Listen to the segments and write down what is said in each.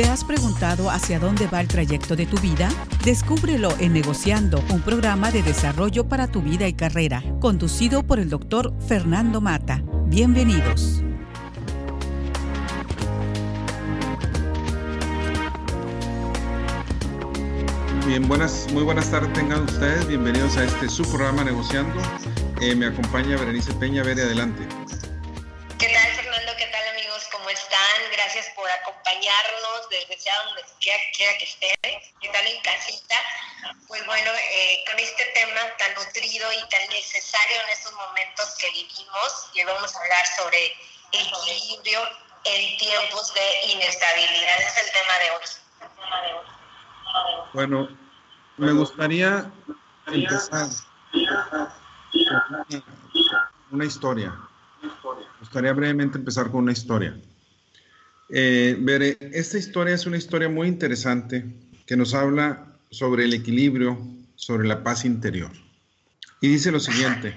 ¿Te has preguntado hacia dónde va el trayecto de tu vida? Descúbrelo en Negociando, un programa de desarrollo para tu vida y carrera, conducido por el doctor Fernando Mata. Bienvenidos. Bien, buenas, muy buenas tardes tengan ustedes. Bienvenidos a este su programa Negociando. Eh, me acompaña Berenice Peña. Ver adelante. Desde sea donde quiera, que estén, que están en casita, pues bueno, eh, con este tema tan nutrido y tan necesario en estos momentos que vivimos, y vamos a hablar sobre equilibrio en tiempos de inestabilidad. Ese es el tema de hoy. Bueno, me gustaría empezar una historia. Me gustaría brevemente empezar con una historia. Eh, esta historia es una historia muy interesante que nos habla sobre el equilibrio, sobre la paz interior. Y dice lo siguiente,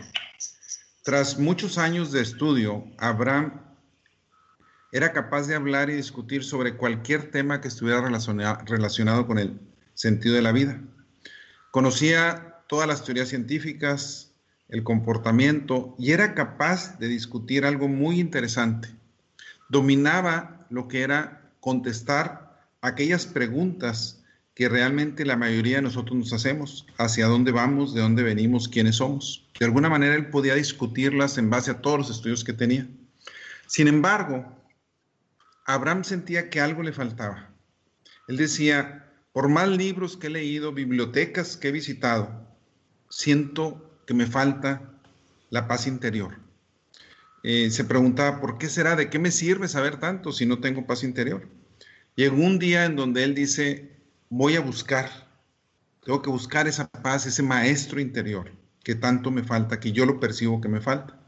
tras muchos años de estudio, Abraham era capaz de hablar y discutir sobre cualquier tema que estuviera relacionado con el sentido de la vida. Conocía todas las teorías científicas, el comportamiento y era capaz de discutir algo muy interesante. Dominaba lo que era contestar aquellas preguntas que realmente la mayoría de nosotros nos hacemos, hacia dónde vamos, de dónde venimos, quiénes somos. De alguna manera él podía discutirlas en base a todos los estudios que tenía. Sin embargo, Abraham sentía que algo le faltaba. Él decía, por más libros que he leído, bibliotecas que he visitado, siento que me falta la paz interior. Eh, se preguntaba, ¿por qué será? ¿De qué me sirve saber tanto si no tengo paz interior? Llegó un día en donde él dice, voy a buscar, tengo que buscar esa paz, ese maestro interior que tanto me falta, que yo lo percibo que me falta.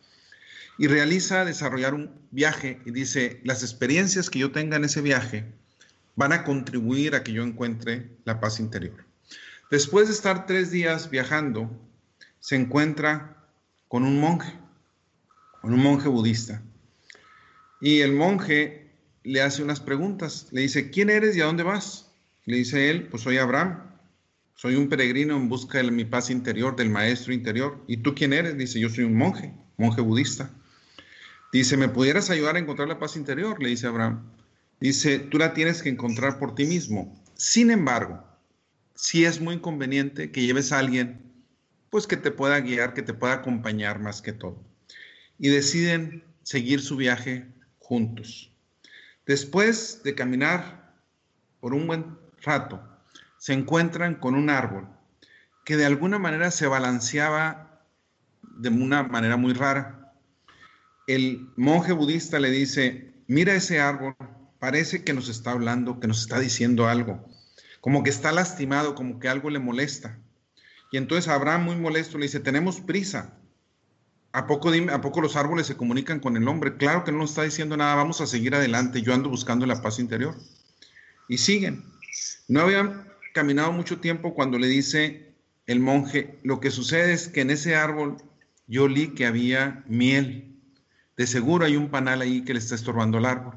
Y realiza desarrollar un viaje y dice, las experiencias que yo tenga en ese viaje van a contribuir a que yo encuentre la paz interior. Después de estar tres días viajando, se encuentra con un monje un monje budista. Y el monje le hace unas preguntas. Le dice, ¿quién eres y a dónde vas? Le dice él, pues soy Abraham. Soy un peregrino en busca de mi paz interior, del maestro interior. ¿Y tú quién eres? Dice, yo soy un monje, monje budista. Dice, ¿me pudieras ayudar a encontrar la paz interior? Le dice Abraham. Dice, tú la tienes que encontrar por ti mismo. Sin embargo, sí es muy conveniente que lleves a alguien, pues que te pueda guiar, que te pueda acompañar más que todo y deciden seguir su viaje juntos. Después de caminar por un buen rato, se encuentran con un árbol que de alguna manera se balanceaba de una manera muy rara. El monje budista le dice, mira ese árbol, parece que nos está hablando, que nos está diciendo algo, como que está lastimado, como que algo le molesta. Y entonces Abraham muy molesto le dice, tenemos prisa, ¿A poco, ¿A poco los árboles se comunican con el hombre? Claro que no nos está diciendo nada, vamos a seguir adelante, yo ando buscando la paz interior. Y siguen. No habían caminado mucho tiempo cuando le dice el monje, lo que sucede es que en ese árbol yo olí que había miel. De seguro hay un panal ahí que le está estorbando el árbol.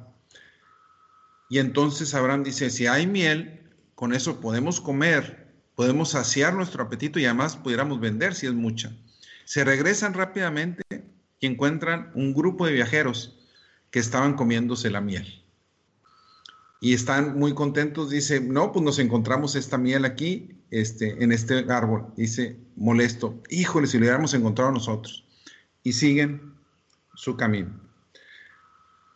Y entonces Abraham dice, si hay miel, con eso podemos comer, podemos saciar nuestro apetito y además pudiéramos vender si es mucha. Se regresan rápidamente y encuentran un grupo de viajeros que estaban comiéndose la miel. Y están muy contentos, dice, no, pues nos encontramos esta miel aquí, este, en este árbol. Dice, molesto, híjole, si lo hubiéramos encontrado nosotros. Y siguen su camino.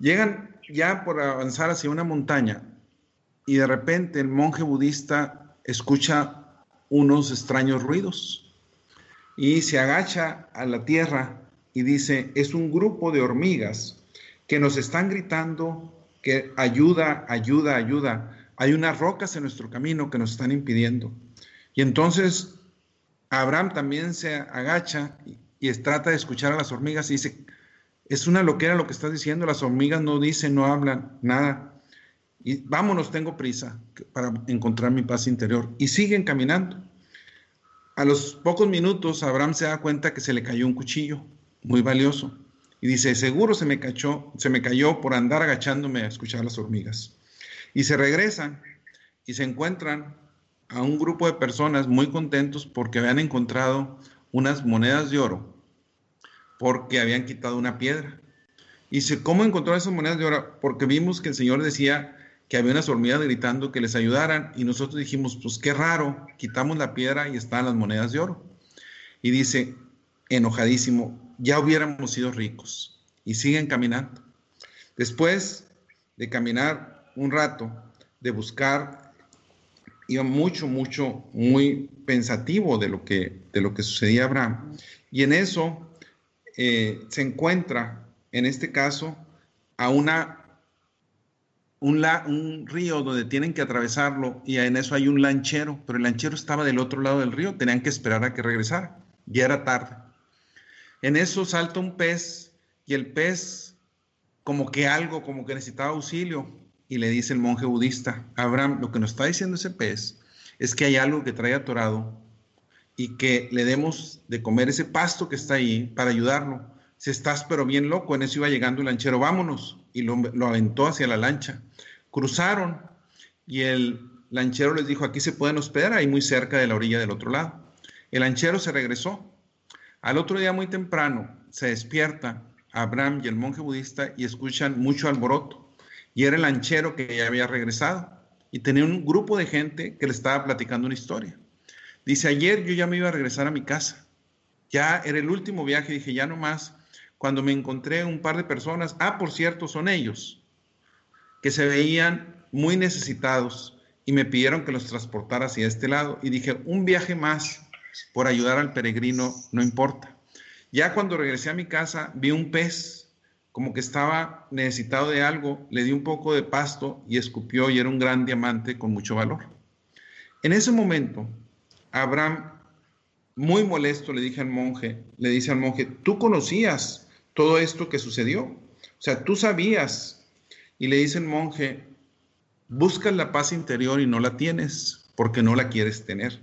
Llegan ya por avanzar hacia una montaña y de repente el monje budista escucha unos extraños ruidos y se agacha a la tierra y dice, es un grupo de hormigas que nos están gritando que ayuda, ayuda, ayuda. Hay unas rocas en nuestro camino que nos están impidiendo. Y entonces Abraham también se agacha y, trata de escuchar a las hormigas y dice, es una loquera lo que estás diciendo, las hormigas no dicen, no hablan, nada. Y vámonos, tengo prisa para encontrar mi paz interior. Y siguen caminando. A los pocos minutos, Abraham se da cuenta que se le cayó un cuchillo muy valioso y dice, seguro se me, cayó por andar agachándome a escuchar las hormigas. Y se regresan y se encuentran a un grupo de personas muy contentos porque habían encontrado unas monedas de oro, porque habían quitado una piedra. Y dice, ¿cómo encontró esas monedas de oro? Porque vimos que el Señor decía que había unas hormigas gritando que les ayudaran y nosotros dijimos, pues qué raro, quitamos la piedra y están las monedas de oro. Y dice, enojadísimo, ya hubiéramos sido ricos. Y siguen caminando. Después de caminar un rato, de buscar, iba mucho, mucho, muy pensativo de lo que, de lo que sucedía a Abraham. Y en eso eh, se encuentra, en este caso, a una un, río donde tienen que atravesarlo y en eso hay un lanchero, pero el lanchero estaba del otro lado del río, tenían que esperar a que regresara, ya era tarde. En eso salta un pez y el pez como que algo, como que necesitaba auxilio y le dice el monje budista, Abraham, lo que nos está diciendo ese pez es que hay algo que trae atorado y que le demos de comer ese pasto que está ahí para ayudarlo. Si estás pero bien loco, en eso iba llegando el lanchero, vámonos, y lo, lo aventó hacia la lancha. Cruzaron y el lanchero les dijo, aquí se pueden hospedar, ahí muy cerca de la orilla del otro lado. El lanchero se regresó al otro día muy temprano se despierta Abraham y el monje budista y escuchan mucho alboroto. Y era el lanchero que ya había regresado y tenía un grupo de gente que le estaba platicando una historia. Dice, ayer yo ya me iba a regresar a mi casa. Ya era el último viaje, dije, ya no más. Cuando me encontré un par de personas, ah, por cierto, son ellos, que se veían muy necesitados y me pidieron que los transportara hacia este lado. Y dije, un viaje más por ayudar al peregrino, no importa. Ya cuando regresé a mi casa, vi un pez, como que estaba necesitado de algo, le di un poco de pasto y escupió y era un gran diamante con mucho valor. En ese momento, Abraham, muy molesto, le dije al monje, le dice al monje, tú conocías todo esto que sucedió, o sea, tú sabías. Y le dice el monje, buscas la paz interior y no la tienes porque no la quieres tener.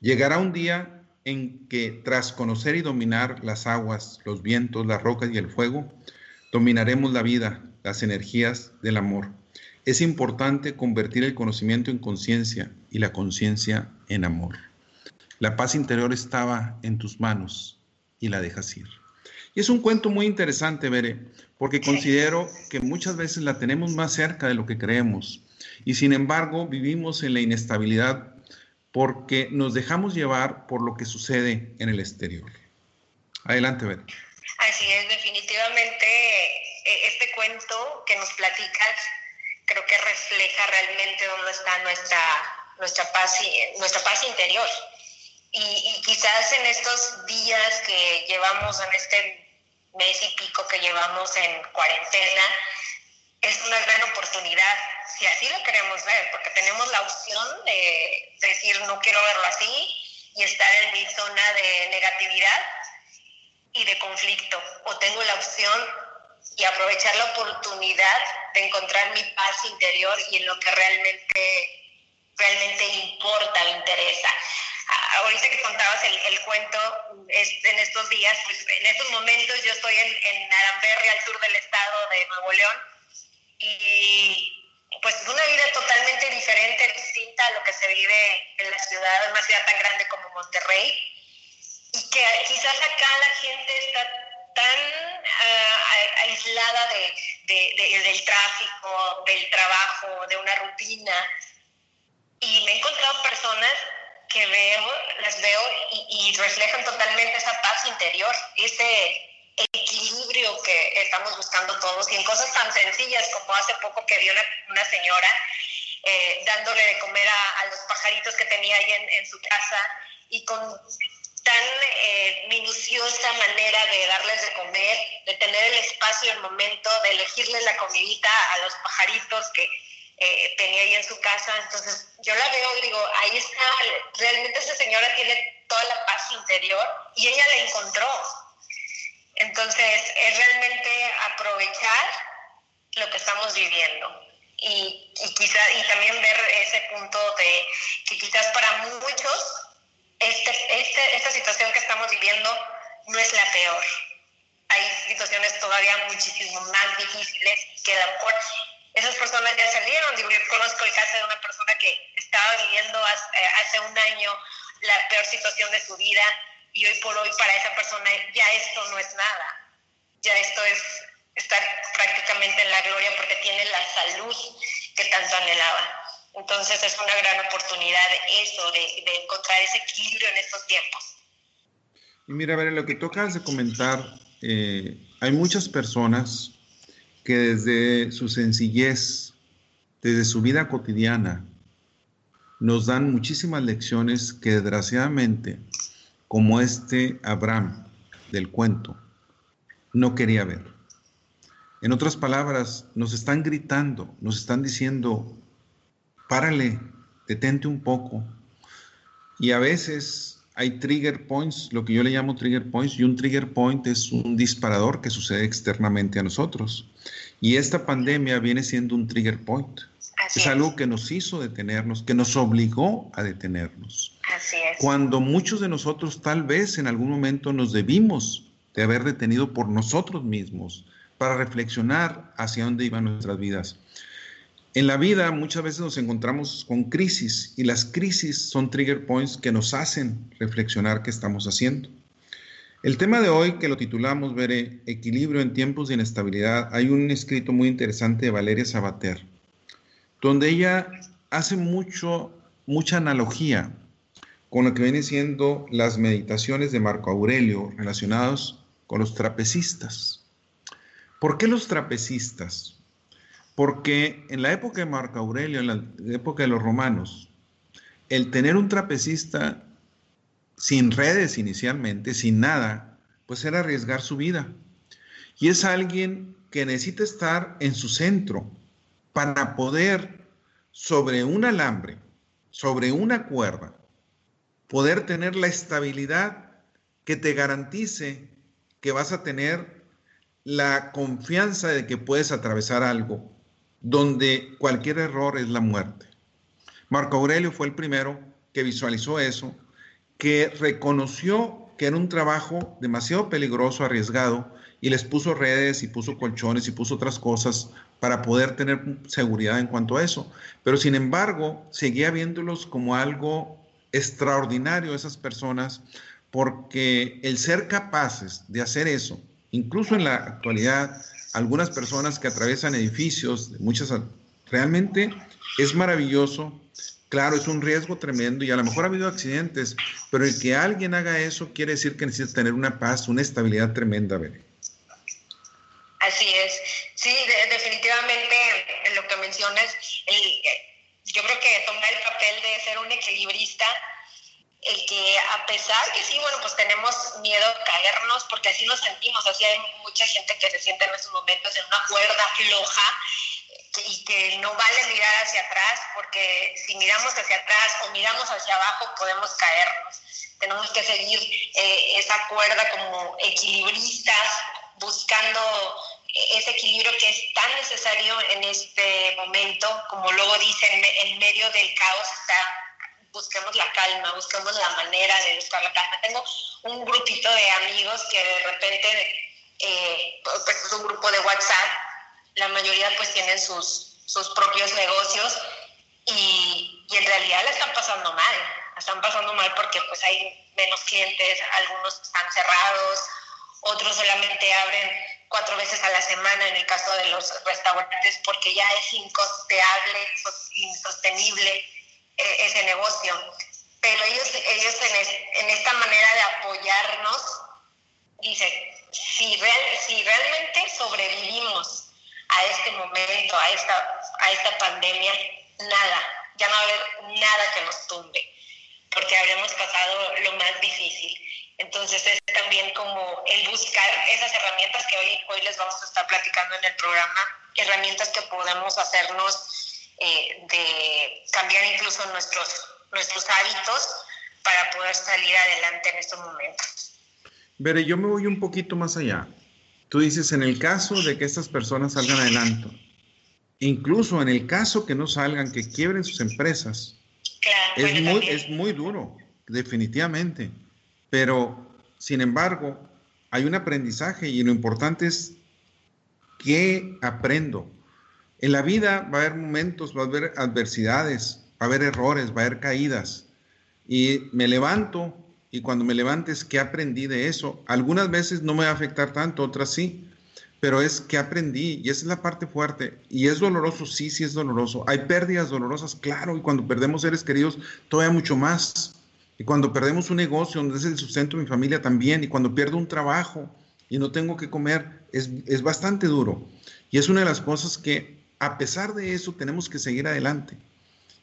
Llegará un día en que tras conocer y dominar las aguas, los vientos, las rocas y el fuego, dominaremos la vida, las energías del amor. Es importante convertir el conocimiento en conciencia y la conciencia en amor. La paz interior estaba en tus manos y la dejas ir. Y es un cuento muy interesante, Bere, porque considero que muchas veces la tenemos más cerca de lo que creemos y sin embargo vivimos en la inestabilidad porque nos dejamos llevar por lo que sucede en el exterior. Adelante, Beth. Así es, definitivamente e, este cuento que nos platicas creo que refleja realmente dónde está nuestra, nuestra, paz, nuestra paz interior. Y, y quizás en estos días que llevamos, en este mes y pico que llevamos en cuarentena, es una gran oportunidad si así lo queremos ver, porque tenemos la opción de decir no quiero verlo así y estar en mi zona de negatividad y de conflicto, o tengo la opción y aprovechar la oportunidad de encontrar mi paz interior y en lo que realmente, realmente importa o interesa. Ahorita que contabas el, cuento en estos días, pues, en estos momentos yo estoy en, en Aramberri, al sur del estado de Nuevo León, y pues una vida totalmente diferente, distinta a lo que se vive en la ciudad, una ciudad tan grande como Monterrey, y que quizás acá la gente está tan ah, aislada de, del tráfico, del trabajo, de una rutina, y me he encontrado personas que veo, las veo y, reflejan totalmente esa paz interior, ese equilibrio que estamos buscando todos y en cosas tan sencillas como hace poco que vi una, señora eh, dándole de comer a, los pajaritos que tenía ahí en, su casa y con tan eh, minuciosa manera de darles de comer, de tener el espacio y el momento, de elegirles la comidita a los pajaritos que eh, tenía ahí en su casa. Entonces yo la veo y digo, ahí está, realmente esa señora tiene toda la paz interior y ella la encontró entonces, es realmente aprovechar lo que estamos viviendo y, quizá, y también ver ese punto de que quizás para muchos este, este, esta situación que estamos viviendo no es la peor. Hay situaciones todavía muchísimo más difíciles que por esas personas ya salieron. Digo, yo conozco el caso de una persona que estaba viviendo hace, hace un año la peor situación de su vida y hoy por hoy para esa persona ya esto no es nada. Ya esto es estar prácticamente en la gloria porque tiene la salud que tanto anhelaba. Entonces es una gran oportunidad eso, de, de encontrar ese equilibrio en estos tiempos. Y mira, a ver, lo que tú acabas de comentar, eh, hay muchas personas que desde su sencillez, desde su vida cotidiana, nos dan muchísimas lecciones que desgraciadamente, como este Abraham del cuento, no quería ver. En otras palabras, nos están gritando, nos están diciendo, párale, detente un poco. Y a veces hay trigger points, lo que yo le llamo trigger points, y un trigger point es un disparador que sucede externamente a nosotros. Y esta pandemia viene siendo un trigger point. es algo que nos hizo detenernos, que nos obligó a detenernos. Así es. Cuando muchos de nosotros tal vez en algún momento nos debimos de haber detenido por nosotros mismos para reflexionar hacia dónde iban nuestras vidas. En la vida muchas veces nos encontramos con crisis y las crisis son trigger points que nos hacen reflexionar qué estamos haciendo. El tema de hoy, que lo titulamos, veré, Equilibrio en tiempos de inestabilidad, hay un escrito muy interesante de Valeria Sabater, donde ella hace mucho, mucha analogía con lo que vienen siendo las meditaciones de Marco Aurelio relacionados con los trapecistas. ¿Por qué los trapecistas? Porque en la época de Marco Aurelio, en la época de los romanos, el tener un trapecista sin redes inicialmente, sin nada, pues era arriesgar su vida. Y es alguien que necesita estar en su centro para poder sobre un alambre, sobre una cuerda, poder tener la estabilidad que te garantice que vas a tener la confianza de que puedes atravesar algo donde cualquier error es la muerte. Marco Aurelio fue el primero que visualizó eso que reconoció que era un trabajo demasiado peligroso, arriesgado, y les puso redes y puso colchones y puso otras cosas para poder tener seguridad en cuanto a eso. Pero sin embargo, seguía viéndolos como algo extraordinario esas personas, porque el ser capaces de hacer eso, incluso en la actualidad, algunas personas que atraviesan edificios, muchas, realmente es maravilloso Claro, es un riesgo tremendo y a lo mejor ha habido accidentes, pero el que alguien haga eso quiere decir que necesita tener una paz, una estabilidad tremenda, Bere. Así es. Sí, definitivamente lo que mencionas, yo creo que tomar el papel de ser un equilibrista, el que a pesar que sí, bueno, pues tenemos miedo a caernos, porque así nos sentimos, así hay mucha gente que se siente en estos momentos en una cuerda floja y que no vale mirar hacia atrás porque si miramos hacia atrás o miramos hacia abajo podemos caernos. Tenemos que seguir eh, esa cuerda como equilibristas, buscando ese equilibrio que es tan necesario en este momento, como luego dicen, en medio del caos está busquemos la calma, busquemos la manera de buscar la calma. Tengo un grupito de amigos que de repente, eh, pues es un grupo de WhatsApp la mayoría pues tienen sus, sus propios negocios y, y, en realidad la están pasando mal. La están pasando mal porque pues hay menos clientes, algunos están cerrados, otros solamente abren cuatro veces a la semana en el caso de los restaurantes porque ya es incosteable, insostenible eh, ese negocio. Pero ellos, ellos en, en esta manera de apoyarnos dicen, si, real, si realmente sobrevivimos a este momento, a esta, a esta pandemia, nada, ya no va a haber nada que nos tumbe, porque habremos pasado lo más difícil. Entonces es también como el buscar esas herramientas que hoy, hoy les vamos a estar platicando en el programa, herramientas que podemos hacernos eh, de cambiar incluso nuestros, nuestros hábitos para poder salir adelante en estos momentos. Veré, yo me voy un poquito más allá. Tú dices, en el caso de que estas personas salgan adelante, incluso en el caso que no salgan, que quiebren sus empresas, es, muy, es muy duro, definitivamente. Pero, sin embargo, hay un aprendizaje y lo importante es qué aprendo. En la vida va a haber momentos, va a haber adversidades, va a haber errores, va a haber caídas. Y me levanto y cuando me levantes, ¿qué aprendí de eso? Algunas veces no me va a afectar tanto, otras sí, pero es que aprendí y esa es la parte fuerte. Y es doloroso, sí, sí es doloroso. Hay pérdidas dolorosas, claro, y cuando perdemos seres queridos, todavía mucho más. Y cuando perdemos un negocio donde es el sustento de mi familia también, y cuando pierdo un trabajo y no tengo que comer, es, es bastante duro. Y es una de las cosas que, a pesar de eso, tenemos que seguir adelante.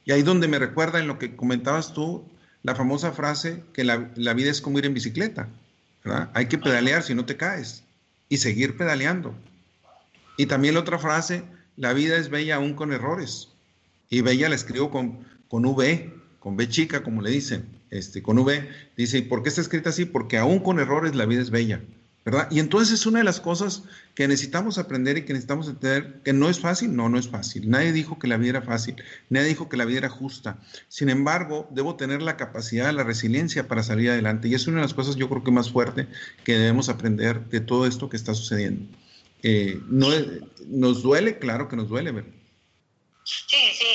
Y ahí donde me recuerda en lo que comentabas tú, la famosa frase que la, la vida es como ir en bicicleta. ¿verdad? Hay que pedalear si no te caes y seguir pedaleando. Y también la otra frase, la vida es bella aún con errores. Y bella la escribo con, con V, con B chica, como le dicen, este, con V. Dice, ¿por qué está escrita así? Porque aún con errores la vida es bella. Y entonces es una de las cosas que necesitamos aprender y que necesitamos entender que no es fácil, no, no es fácil. Nadie dijo que la vida era fácil, nadie dijo que la vida era justa. Sin embargo, debo tener la capacidad, la resiliencia para salir adelante. Y es una de las cosas yo creo que más fuerte que debemos aprender de todo esto que está sucediendo. Eh, no, nos duele, claro que nos duele, ¿verdad? Sí, sí,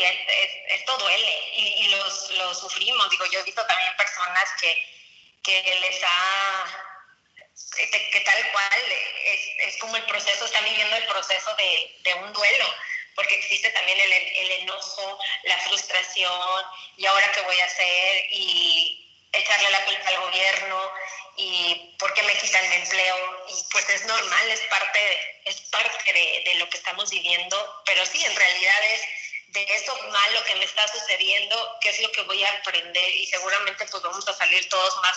esto duele y, y los, lo sufrimos. Digo, yo he visto también personas que, que les ha que, tal cual es, es, como el proceso, están viviendo el proceso de, de un duelo, porque existe también el, el, enojo, la frustración, y ahora qué voy a hacer, y echarle la culpa al gobierno, y por qué me quitan el empleo, y pues es normal, es parte, es parte de, de lo que estamos viviendo, pero sí, en realidad es de eso malo que me está sucediendo, qué es lo que voy a aprender, y seguramente pues vamos a salir todos más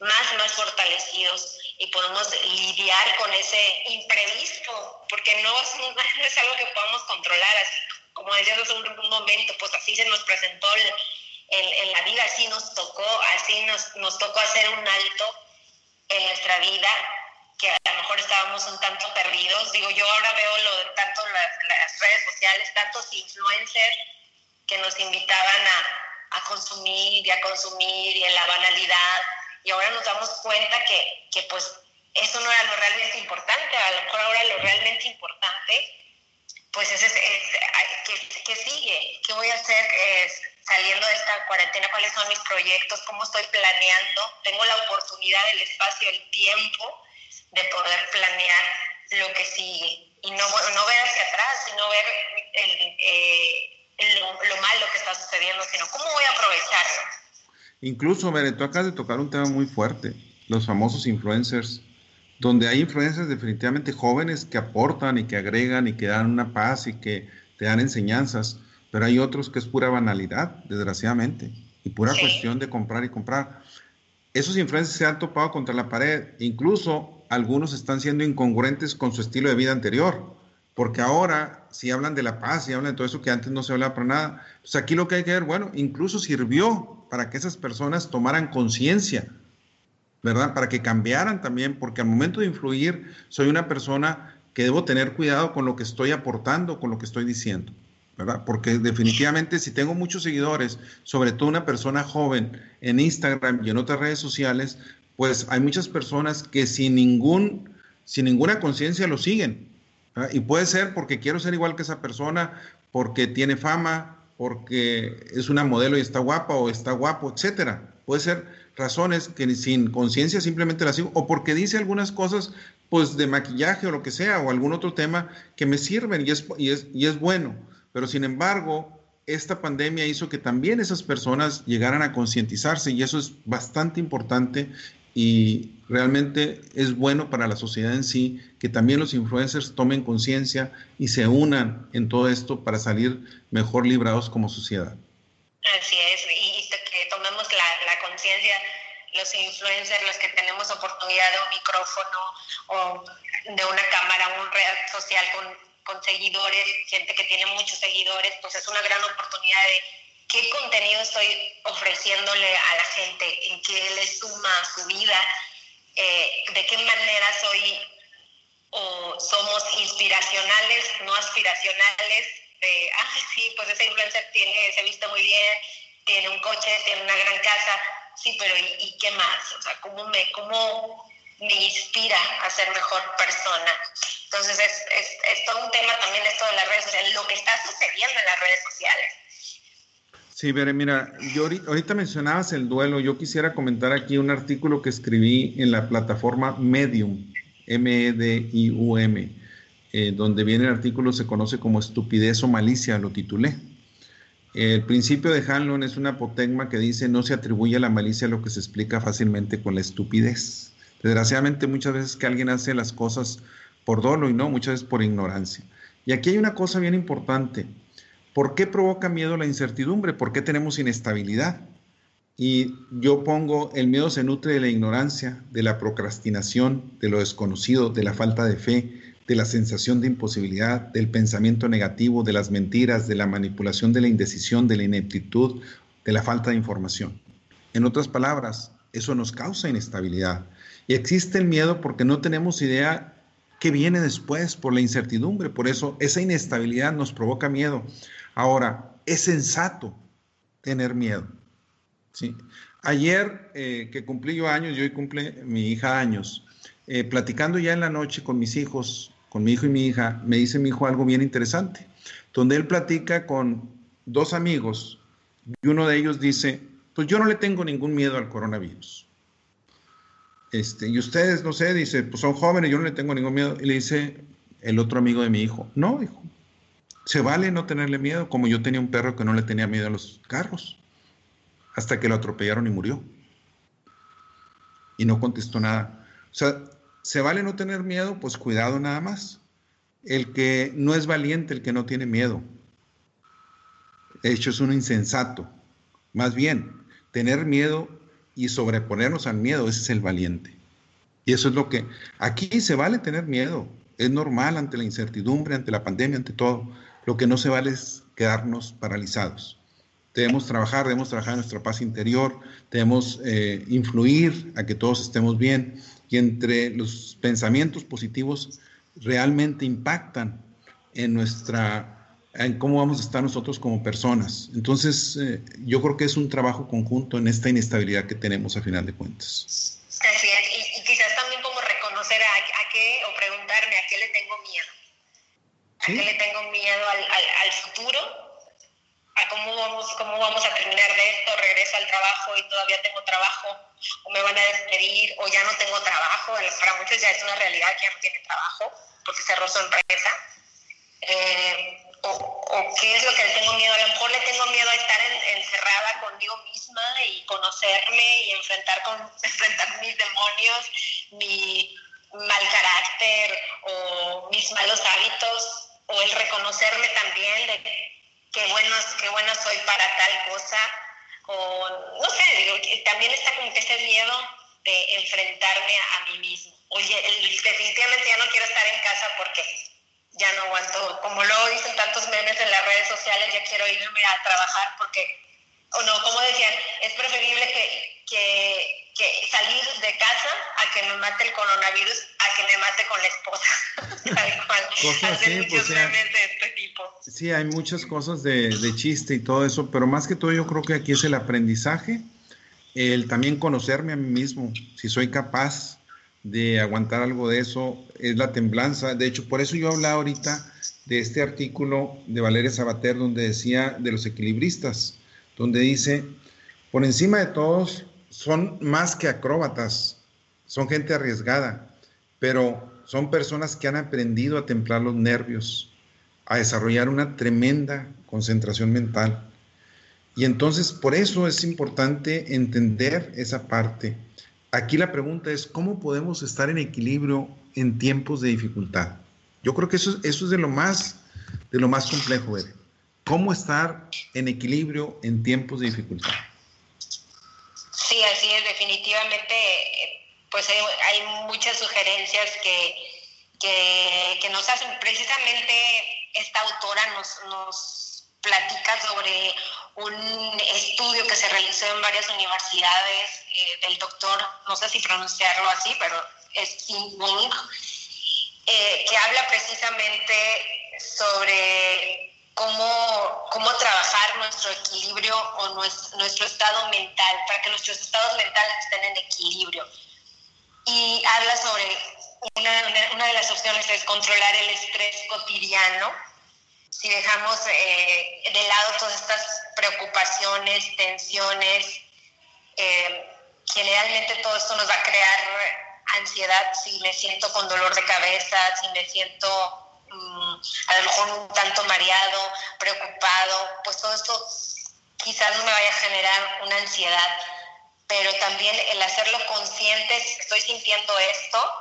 más, más fortalecidos y podemos lidiar con ese imprevisto, porque no es, no es algo que podamos controlar, así como decías hace un, momento, pues así se nos presentó en, en, la vida, así nos tocó, así nos, nos tocó hacer un alto en nuestra vida, que a lo mejor estábamos un tanto perdidos. Digo, yo ahora veo lo de tanto las, las redes sociales, tantos influencers que nos invitaban a, a consumir y a consumir y en la banalidad y ahora nos damos cuenta que, que pues eso no era lo realmente importante, a lo mejor ahora lo realmente importante pues es, es, es ¿qué, sigue? ¿Qué voy a hacer saliendo de esta cuarentena? ¿Cuáles son mis proyectos? ¿Cómo estoy planeando? Tengo la oportunidad, el espacio, el tiempo de poder planear lo que sigue y no, no ver hacia atrás, sino ver el, eh, lo, lo malo que está sucediendo, sino cómo voy a aprovecharlo. Incluso, Mere, tú acabas de tocar un tema muy fuerte, los famosos influencers, donde hay influencers definitivamente jóvenes que aportan y que agregan y que dan una paz y que te dan enseñanzas, pero hay otros que es pura banalidad, desgraciadamente, y pura cuestión de comprar y comprar. Esos influencers se han topado contra la pared, incluso algunos están siendo incongruentes con su estilo de vida anterior, porque ahora si hablan de la paz y hablan de todo eso que antes no se hablaba para nada, pues aquí lo que hay que ver, bueno, incluso sirvió para que esas personas tomaran conciencia, ¿verdad? Para que cambiaran también, porque al momento de influir soy una persona que debo tener cuidado con lo que estoy aportando, con lo que estoy diciendo, ¿verdad? Porque definitivamente si tengo muchos seguidores, sobre todo una persona joven en Instagram y en otras redes sociales, pues hay muchas personas que sin ningún sin ninguna conciencia lo siguen. Y puede ser porque quiero ser igual que esa persona, porque tiene fama, porque es una modelo y está guapa o está guapo, etcétera. Puede ser razones que sin conciencia simplemente las sigo o porque dice algunas cosas pues de maquillaje o lo que sea o algún otro tema que me sirven y es, y es, y es bueno. Pero sin embargo, esta pandemia hizo que también esas personas llegaran a concientizarse y eso es bastante importante y realmente es bueno para la sociedad en sí que también los influencers tomen conciencia y se unan en todo esto para salir mejor librados como sociedad. Así es, y que tomemos la, la conciencia, los influencers, los que tenemos oportunidad de un micrófono o de una cámara, un red social con, con seguidores, gente que tiene muchos seguidores, pues es una gran oportunidad de qué contenido estoy ofreciéndole a la gente, en qué le suma a su vida, eh, de qué manera soy o somos inspiracionales, no aspiracionales. De, ah, sí, pues ese influencer tiene, se viste muy bien, tiene un coche, tiene una gran casa, sí, pero ¿y, qué más? O sea, ¿cómo, me, cómo, me inspira a ser mejor persona. Entonces es, es, es todo un tema también esto de las redes sociales, lo que está sucediendo en las redes sociales. Sí, Bere, mira, yo ahorita mencionabas el duelo. Yo quisiera comentar aquí un artículo que escribí en la plataforma Medium, M-E-D-I-U-M, eh, donde viene el artículo, se conoce como estupidez o malicia, lo titulé. El principio de Hanlon es una apotegma que dice no se atribuye a la malicia lo que se explica fácilmente con la estupidez. Desgraciadamente muchas veces que alguien hace las cosas por dolo y no, muchas veces por ignorancia. Y aquí hay una cosa bien importante. ¿Por qué provoca miedo la incertidumbre? ¿Por qué tenemos inestabilidad? Y yo pongo, el miedo se nutre de la ignorancia, de la procrastinación, de lo desconocido, de la falta de fe, de la sensación de imposibilidad, del pensamiento negativo, de las mentiras, de la manipulación, de la indecisión, de la ineptitud, de la falta de información. En otras palabras, eso nos causa inestabilidad. Y existe el miedo porque no tenemos idea qué viene después por la incertidumbre. Por eso esa inestabilidad nos provoca miedo. Ahora, es sensato tener miedo. ¿sí? Ayer eh, que cumplí yo años, yo hoy cumple mi hija años, eh, platicando ya en la noche con mis hijos, con mi hijo y mi hija, me dice mi hijo algo bien interesante, donde él platica con dos amigos y uno de ellos dice, pues yo no le tengo ningún miedo al coronavirus. Este, y ustedes, no sé, dice, pues son jóvenes, yo no le tengo ningún miedo. Y le dice el otro amigo de mi hijo, no, hijo, se vale no tenerle miedo, como yo tenía un perro que no le tenía miedo a los carros hasta que lo atropellaron y murió. Y no contestó nada. O sea, ¿se vale no tener miedo? Pues cuidado nada más. El que no es valiente, el que no tiene miedo. De hecho, es un insensato. Más bien, tener miedo y sobreponernos al miedo, ese es el valiente. Y eso es lo que... Aquí se vale tener miedo. Es normal ante la incertidumbre, ante la pandemia, ante todo. Lo que no se vale es quedarnos paralizados. Debemos trabajar, debemos trabajar en nuestra paz interior, debemos eh, influir a que todos estemos bien y entre los pensamientos positivos realmente impactan en nuestra, en cómo vamos a estar nosotros como personas. Entonces, eh, yo creo que es un trabajo conjunto en esta inestabilidad que tenemos a final de cuentas. Así es, y, quizás también como reconocer a, qué o preguntarme a qué le tengo miedo. ¿A qué le tengo miedo al, al, futuro? cómo vamos, cómo vamos a terminar de esto, regreso al trabajo y todavía tengo trabajo, o me van a despedir, o ya no tengo trabajo. Para muchos ya es una realidad que ya no tiene trabajo porque cerró su empresa. Eh, o, qué es lo que le tengo miedo. A lo mejor le tengo miedo a estar encerrada conmigo misma y conocerme y enfrentar, con, enfrentar mis demonios, mi mal carácter o mis malos hábitos, o el reconocerme también de qué bueno, qué bueno soy para tal cosa, o no sé, digo, también está como que ese miedo de enfrentarme a, mí mismo. Oye, definitivamente ya no quiero estar en casa porque ya no aguanto, como lo dicen tantos memes en las redes sociales, ya quiero irme a trabajar porque, o no, como decían, es preferible que, que que salir de casa a que me mate el coronavirus, a que me mate con la esposa. Tal cual. Cosas así, pues, de este tipo. Sí, hay muchas cosas de, de, chiste y todo eso, pero más que todo yo creo que aquí es el aprendizaje, el también conocerme a mí mismo, si soy capaz de aguantar algo de eso, es la temblanza. De hecho, por eso yo hablaba ahorita de este artículo de Valeria Sabater donde decía de los equilibristas, donde dice, por encima de todos, son más que acróbatas, son gente arriesgada, pero son personas que han aprendido a templar los nervios, a desarrollar una tremenda concentración mental. Y entonces por eso es importante entender esa parte. Aquí la pregunta es, ¿cómo podemos estar en equilibrio en tiempos de dificultad? Yo creo que eso, es de lo más, de lo más complejo, ver. ¿Cómo estar en equilibrio en tiempos de dificultad? Sí, así es, definitivamente, pues hay, muchas sugerencias que, que, nos hacen. Precisamente esta autora nos, nos platica sobre un estudio que se realizó en varias universidades eh, del doctor, no sé si pronunciarlo así, pero es Tim Wong, eh, que habla precisamente sobre cómo, cómo trabajar nuestro equilibrio o nuestro, nuestro estado mental, para que nuestros estados mentales estén en equilibrio. y habla sobre una, de las opciones es controlar el estrés cotidiano. Si dejamos eh, de lado todas estas preocupaciones, tensiones, eh, generalmente todo esto nos va a crear ansiedad si me siento con dolor de cabeza, si me siento mm, a lo mejor un tanto mareado, preocupado, pues todo esto quizás no me vaya a generar una ansiedad, pero también el hacerlo consciente, estoy sintiendo esto,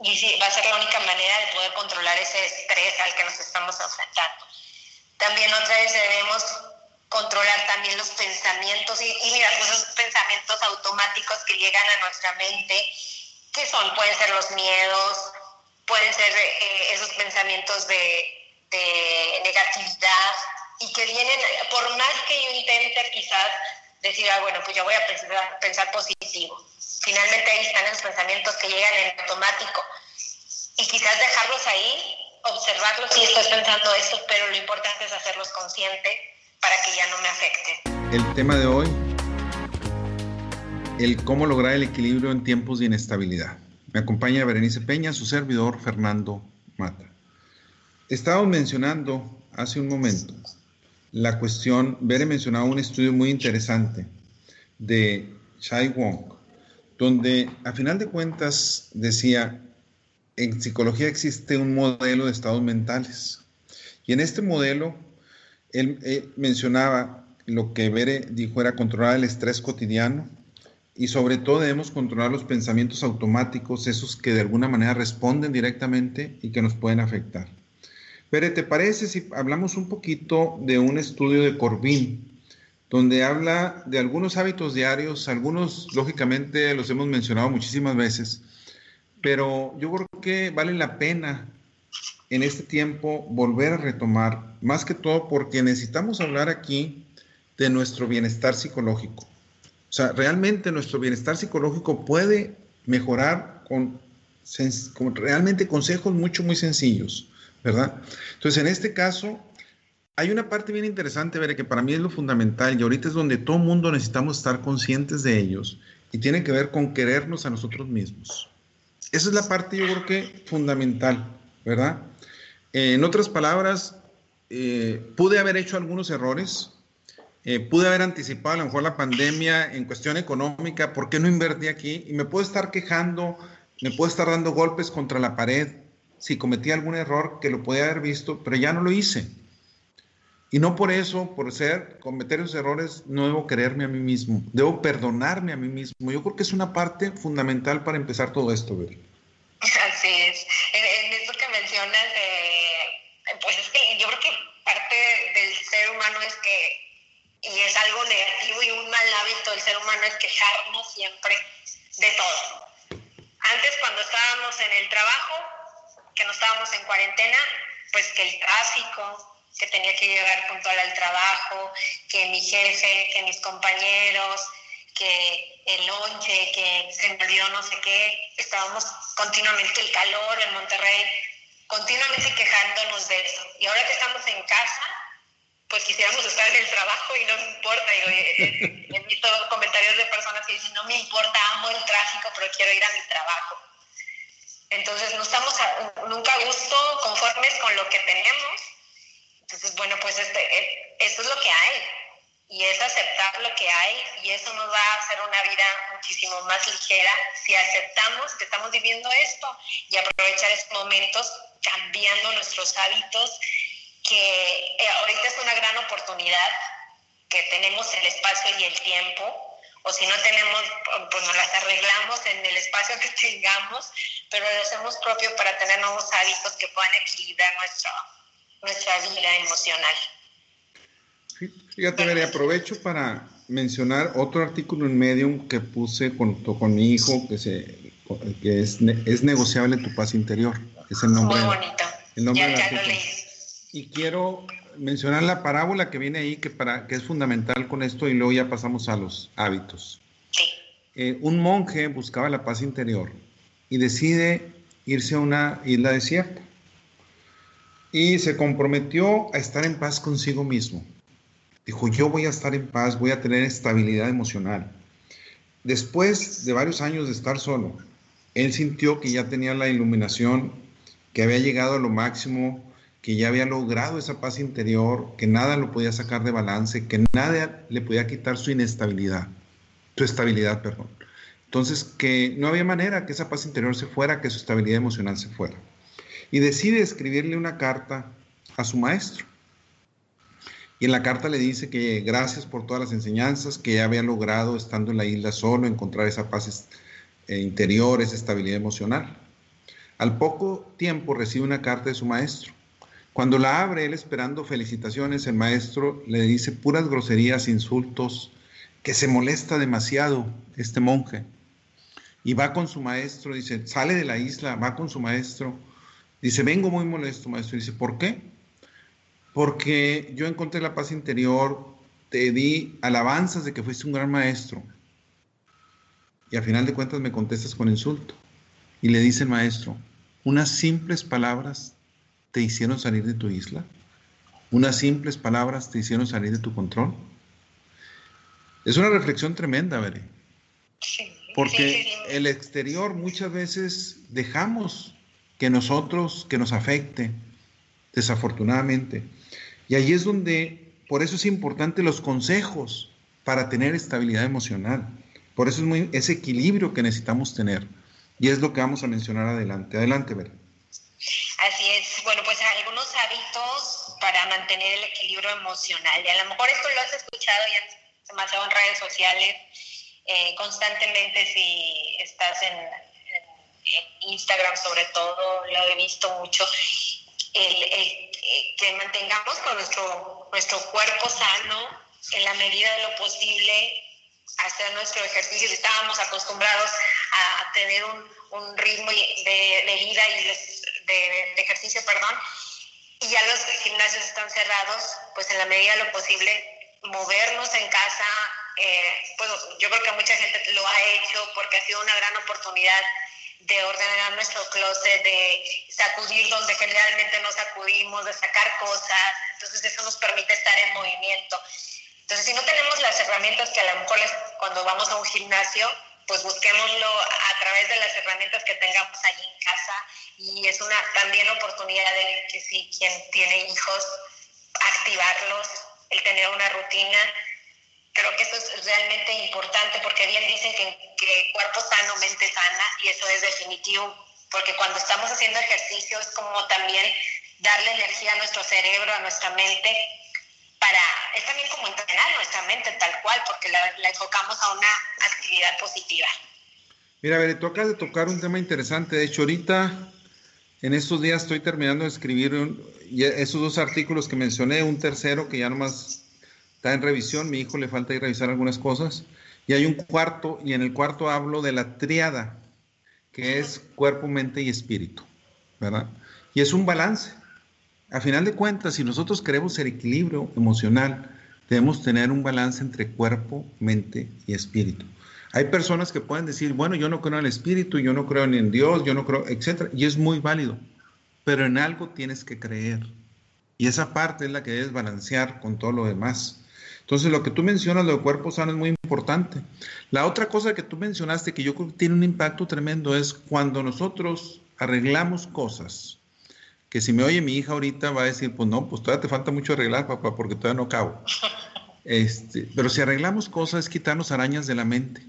y sí, va a ser la única manera de poder controlar ese estrés al que nos estamos enfrentando. También otra vez debemos controlar también los pensamientos y, y mira, pues esos pensamientos automáticos que llegan a nuestra mente, que son, pueden ser los miedos, pueden ser eh, esos pensamientos de, de, negatividad y que vienen, por más que yo intente quizás decir, ah, bueno, pues yo voy a pensar, pensar positivo. Finalmente ahí están esos pensamientos que llegan en automático y quizás dejarlos ahí, observarlos si estoy pensando eso, pero lo importante es hacerlos consciente para que ya no me afecte. El tema de hoy, el cómo lograr el equilibrio en tiempos de inestabilidad. Me acompaña Berenice Peña, su servidor Fernando Mata. Estábamos mencionando hace un momento la cuestión, Bere mencionaba un estudio muy interesante de Chai Wong, donde a final de cuentas decía, en psicología existe un modelo de estados mentales. Y en este modelo él, mencionaba lo que Bere dijo era controlar el estrés cotidiano y sobre todo debemos controlar los pensamientos automáticos, esos que de alguna manera responden directamente y que nos pueden afectar. Bere, ¿te parece si hablamos un poquito de un estudio de Corbin, donde habla de algunos hábitos diarios, algunos lógicamente los hemos mencionado muchísimas veces, pero yo creo que vale la pena en este tiempo volver a retomar, más que todo porque necesitamos hablar aquí de nuestro bienestar psicológico. O sea, realmente nuestro bienestar psicológico puede mejorar con, realmente consejos mucho, muy sencillos, ¿verdad? Entonces, en este caso, hay una parte bien interesante, ver que para mí es lo fundamental y ahorita es donde todo mundo necesitamos estar conscientes de ellos y tiene que ver con querernos a nosotros mismos. Esa es la parte yo creo que fundamental, ¿verdad? en otras palabras, eh, pude haber hecho algunos errores, eh, pude haber anticipado a lo mejor la pandemia en cuestión económica, ¿por qué no invertí aquí? Y me puedo estar quejando, me puedo estar dando golpes contra la pared si cometí algún error que lo podía haber visto, pero ya no lo hice. Y no por eso, por ser, cometer esos errores, no debo quererme a mí mismo, debo perdonarme a mí mismo. Yo creo que es una parte fundamental para empezar todo esto, Ver. Así es. En, eso que mencionas, pues es que yo creo que parte del ser humano es que, y es algo negativo y un mal hábito del ser humano, es quejarnos siempre de todo. Antes, cuando estábamos en el trabajo, que no estábamos en cuarentena, pues que el tráfico, que tenía que llegar puntual al trabajo, que mi jefe, que mis compañeros, que el lonche, que se me olvidó no sé qué, estábamos continuamente el calor en Monterrey, continuamente quejándonos de eso. Y ahora que estamos en casa, pues quisiéramos estar en el trabajo y no me importa. Digo, he visto comentarios de personas que dicen, no me importa, amo el tráfico, pero quiero ir a mi trabajo. Entonces no estamos nunca a gusto, conformes con lo que tenemos entonces, bueno, pues este, eh, esto es lo que hay y es aceptar lo que hay y eso nos va a hacer una vida muchísimo más ligera si aceptamos que estamos viviendo esto y aprovechar estos momentos cambiando nuestros hábitos, que eh, ahorita es una gran oportunidad que tenemos el espacio y el tiempo, o si no tenemos, pues nos las arreglamos en el espacio que tengamos, pero lo hacemos propio para tener nuevos hábitos que puedan equilibrar nuestro, nuestra vida emocional. Fíjate, María, aprovecho para mencionar otro artículo en Medium que puse junto con mi hijo, que, se, que es, es negociable tu paz interior. Es el nombre. Muy bonito. El nombre ya, lo leí. Y quiero mencionar la parábola que viene ahí, que, para, que es fundamental con esto, y luego ya pasamos a los hábitos. Sí. Eh, un monje buscaba la paz interior y decide irse a una isla desierta y se comprometió a estar en paz consigo mismo. Dijo, yo voy a estar en paz, voy a tener estabilidad emocional. Después de varios años de estar solo, Él sintió que ya tenía la iluminación, que había llegado a lo máximo, que ya había logrado esa paz interior, que nada lo podía sacar de balance, que nada le podía quitar su inestabilidad, su estabilidad, perdón. Entonces, que no había manera que esa paz interior se fuera, que su estabilidad emocional se fuera. Y decide escribirle una carta a su maestro. Y en la carta le dice que gracias por todas las enseñanzas, que ya había logrado, estando en la isla solo, encontrar esa paz eh, interior, esa estabilidad emocional. Al poco tiempo recibe una carta de su maestro. Cuando la abre, él esperando felicitaciones, el maestro le dice puras groserías, insultos, que se molesta demasiado este monje. Y va con su maestro, dice, sale de la isla, va con su maestro, dice, vengo muy molesto, maestro. Dice, ¿por qué? Porque yo encontré la paz interior, te di alabanzas de que fuiste un gran maestro, y al final de cuentas me contestas con insulto. Y le dice el maestro, unas simples palabras te hicieron salir de tu isla. Unas simples palabras te hicieron salir de tu control. Es una reflexión tremenda, Veré. Porque el exterior muchas veces dejamos que nosotros, que nos afecte, desafortunadamente. Y ahí es donde, por eso es importante los consejos para tener estabilidad emocional. Por eso es muy, ese equilibrio que necesitamos tener. Y es lo que vamos a mencionar adelante. Adelante, Vera. Así es. Bueno, pues algunos hábitos para mantener el equilibrio emocional. Y a lo mejor esto lo has escuchado ya demasiado en redes sociales, eh, constantemente si estás en, en, Instagram sobre todo, lo he visto mucho, el, el, que mantengamos con nuestro, nuestro cuerpo sano en la medida de lo posible hacer nuestro ejercicio, estábamos acostumbrados a tener un, un ritmo de, de, vida y de, de, ejercicio, perdón, y ya los gimnasios están cerrados, pues en la medida de lo posible movernos en casa, eh, pues yo creo que mucha gente lo ha hecho porque ha sido una gran oportunidad de ordenar nuestro closet, de sacudir donde generalmente no sacudimos, de sacar cosas, entonces eso nos permite estar en movimiento. Entonces, si no tenemos las herramientas que a lo mejor cuando vamos a un gimnasio, pues busquémoslo a través de las herramientas que tengamos ahí en casa y es una también oportunidad de que si quien tiene hijos, activarlos, el tener una rutina. Creo que eso es realmente importante porque bien dicen que, que cuerpo sano, mente sana y eso es definitivo porque cuando estamos haciendo ejercicio es como también darle energía a nuestro cerebro, a nuestra mente para, es también como entrenar nuestra mente tal cual, porque la, la enfocamos a una actividad positiva. Mira, a ver, tocas de tocar un tema interesante. De hecho, ahorita, en estos días estoy terminando de escribir esos dos artículos que mencioné, un tercero que ya nomás está en revisión, mi hijo le falta ir a revisar algunas cosas, y hay un cuarto, y en el cuarto hablo de la triada, que es cuerpo, mente y espíritu, ¿verdad? Y es un balance. A final de cuentas, si nosotros queremos el equilibrio emocional, debemos tener un balance entre cuerpo, mente y espíritu. Hay personas que pueden decir, bueno, yo no creo en el espíritu, yo no creo ni en Dios, yo no creo, etc. Y es muy válido, pero en algo tienes que creer. Y esa parte es la que debes balancear con todo lo demás. Entonces, lo que tú mencionas, lo de cuerpo sano, es muy importante. La otra cosa que tú mencionaste, que yo creo que tiene un impacto tremendo, es cuando nosotros arreglamos cosas que si me oye mi hija ahorita va a decir, pues no, pues todavía te falta mucho arreglar, papá, porque todavía no acabo. Este, pero si arreglamos cosas es quitarnos arañas de la mente.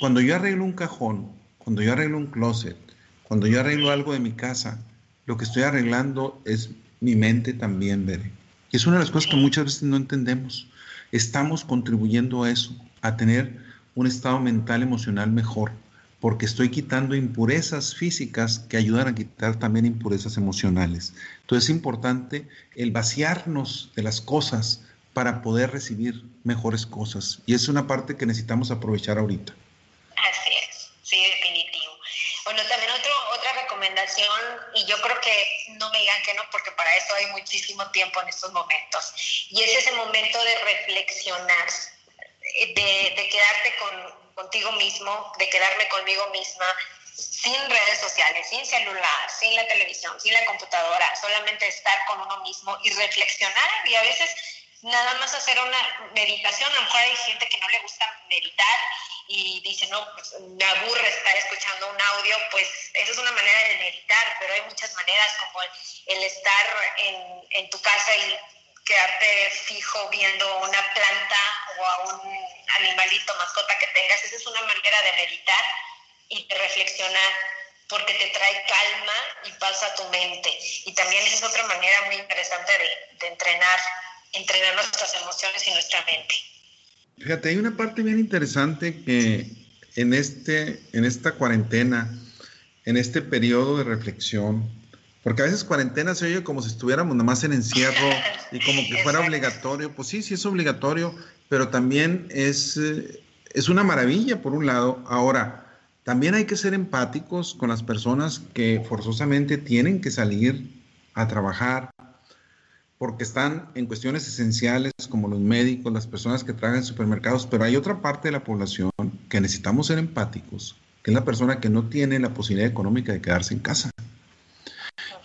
Cuando yo arreglo un cajón, cuando yo arreglo un closet, cuando yo arreglo algo de mi casa, lo que estoy arreglando es mi mente también, Bere. Y es una de las cosas que muchas veces no entendemos. Estamos contribuyendo a eso, a tener un estado mental, emocional mejor porque estoy quitando impurezas físicas que ayudan a quitar también impurezas emocionales. Entonces es importante el vaciarnos de las cosas para poder recibir mejores cosas. Y es una parte que necesitamos aprovechar ahorita. Así es, sí, definitivo. Bueno, también otro, otra recomendación, y yo creo que no me digan que no, porque para eso hay muchísimo tiempo en estos momentos, y es ese momento de reflexionar, de, de quedarte con, contigo mismo, de quedarme conmigo misma, sin redes sociales, sin celular, sin la televisión, sin la computadora, solamente estar con uno mismo y reflexionar. Y a veces nada más hacer una meditación. A lo mejor hay gente que no le gusta meditar y dice, no, pues me aburre estar escuchando un audio, pues esa es una manera de meditar, pero hay muchas maneras como el, estar en, en, tu casa y quedarte fijo viendo una planta o a un animalito, mascota que tengas, esa es una manera de meditar y de reflexionar porque te trae calma y paz a tu mente. Y también esa es otra manera muy interesante de, de entrenar entrenar nuestras emociones y nuestra mente. Fíjate, hay una parte bien interesante que en, este, en esta cuarentena, en este periodo de reflexión, porque a veces cuarentena se oye como si estuviéramos nada más en encierro y como que fuera obligatorio. Pues sí, sí es obligatorio, pero también es, eh, es una maravilla por un lado. Ahora, también hay que ser empáticos con las personas que forzosamente tienen que salir a trabajar, porque están en cuestiones esenciales como los médicos, las personas que trabajan en supermercados, pero hay otra parte de la población que necesitamos ser empáticos, que es la persona que no tiene la posibilidad económica de quedarse en casa.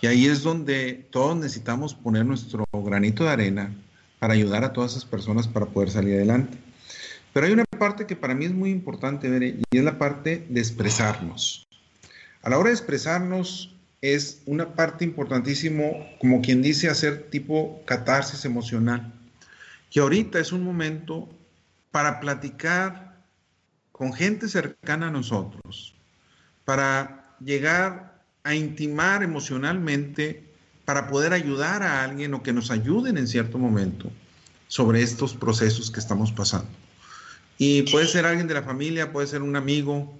Y ahí es donde todos necesitamos poner nuestro granito de arena para ayudar a todas esas personas para poder salir adelante. Pero hay una parte que para mí es muy importante ver y es la parte de expresarnos. A la hora de expresarnos, es una parte importantísimo, como quien dice, hacer tipo catarsis emocional. Que ahorita es un momento para platicar con gente cercana a nosotros, para llegar a intimar emocionalmente, para poder ayudar a alguien o que nos ayuden en cierto momento sobre estos procesos que estamos pasando. Y puede ser alguien de la familia, puede ser un amigo,